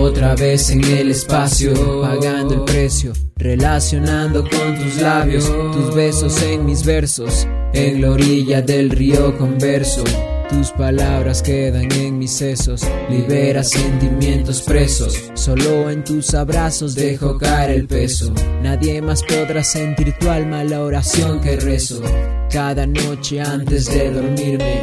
Otra vez en el espacio, pagando el precio, relacionando con tus labios, tus besos en mis versos, en la orilla del río converso. Tus palabras quedan en mis sesos, libera sentimientos presos. Solo en tus abrazos dejo caer el peso. Nadie más podrá sentir tu alma la oración que rezo. Cada noche antes de dormirme,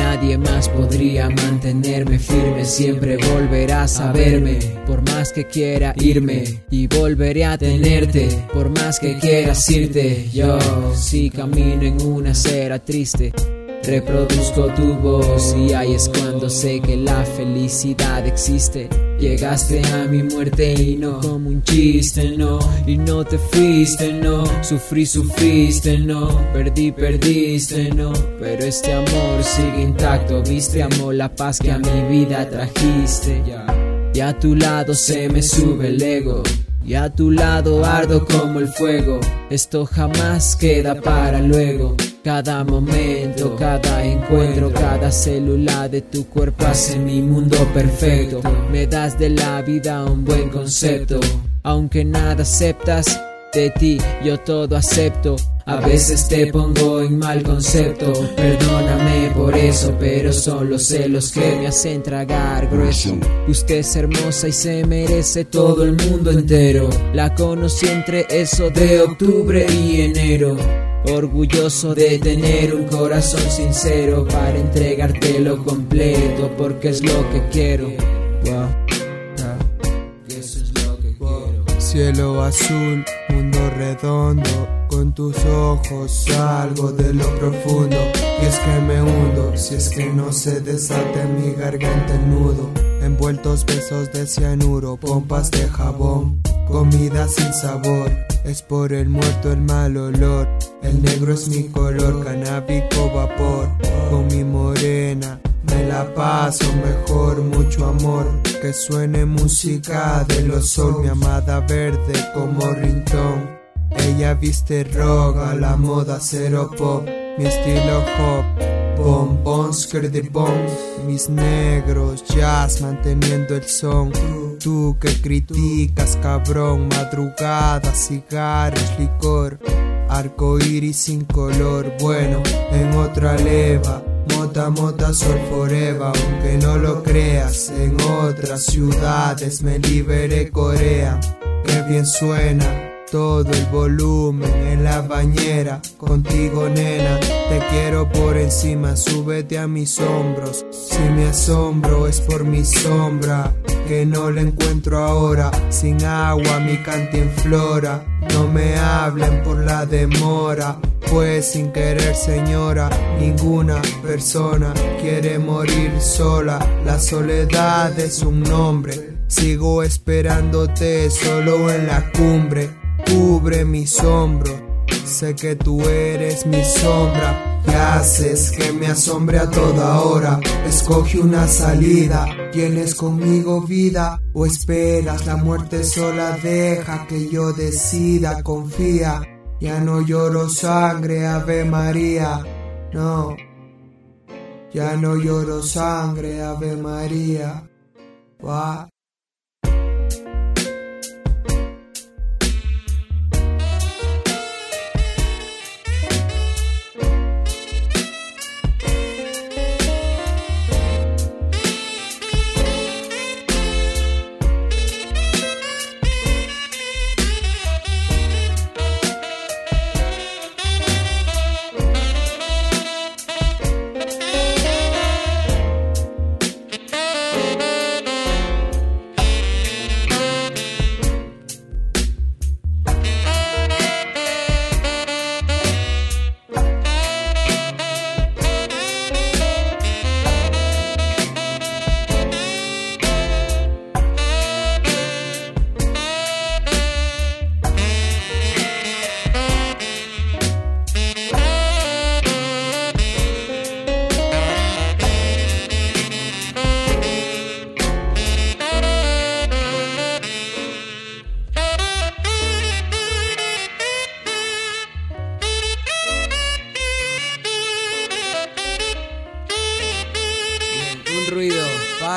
nadie más podría mantenerme firme. Siempre volverás a verme, por más que quiera irme. Y volveré a tenerte, por más que quieras irte. Yo sí camino en una acera triste. Reproduzco tu voz y ahí es cuando sé que la felicidad existe. Llegaste a mi muerte y no como un chiste, no. Y no te fuiste, no. Sufrí, sufriste, no. Perdí, perdiste, no. Pero este amor sigue intacto, viste, amo la paz que a mi vida trajiste. Y a tu lado se me sube el ego. Y a tu lado ardo como el fuego. Esto jamás queda para luego. Cada momento, cada encuentro, cada célula de tu cuerpo hace mi mundo perfecto. Me das de la vida un buen concepto. Aunque nada aceptas de ti, yo todo acepto. A veces te pongo en mal concepto, perdóname por eso, pero son los celos que me hacen tragar grueso. Usted es hermosa y se merece todo el mundo entero. La conocí entre eso de octubre y enero. Orgulloso de tener un corazón sincero para entregártelo completo porque es lo que quiero. Cielo azul, mundo redondo, con tus ojos salgo de lo profundo. Y es que me hundo, si es que no se desate mi garganta el nudo. Envueltos besos de cianuro, pompas de jabón, comida sin sabor. Es por el muerto el mal olor. El negro es mi color, canábico vapor. Con mi morena me la paso mejor, mucho amor. Que suene música de los sol, mi amada verde como rintón. Ella viste roga, la moda cero pop, mi estilo hop. Bombons, de bombs, mis negros jazz manteniendo el son. Tú que criticas, cabrón, madrugada, cigarros, licor, arco iris sin color. Bueno, en otra leva, mota, mota, sol forever. Aunque no lo creas, en otras ciudades me liberé Corea. Que bien suena todo el volumen en la bañera. Contigo, nena, te quiero por encima, súbete a mis hombros. Si me asombro es por mi sombra, que no la encuentro ahora. Sin agua mi flora no me hablen por la demora. Pues sin querer, señora, ninguna persona quiere morir sola. La soledad es un nombre. Sigo esperándote solo en la cumbre cubre mis hombros. Sé que tú eres mi sombra. ¿Qué haces que me asombre a toda hora? Escoge una salida. ¿Tienes conmigo vida o esperas la muerte sola? Deja que yo decida, confía. Ya no lloro sangre, Ave María. No. Ya no lloro sangre, Ave María. ruido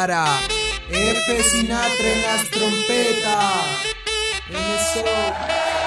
para F Sinatra las trompetas. Eso.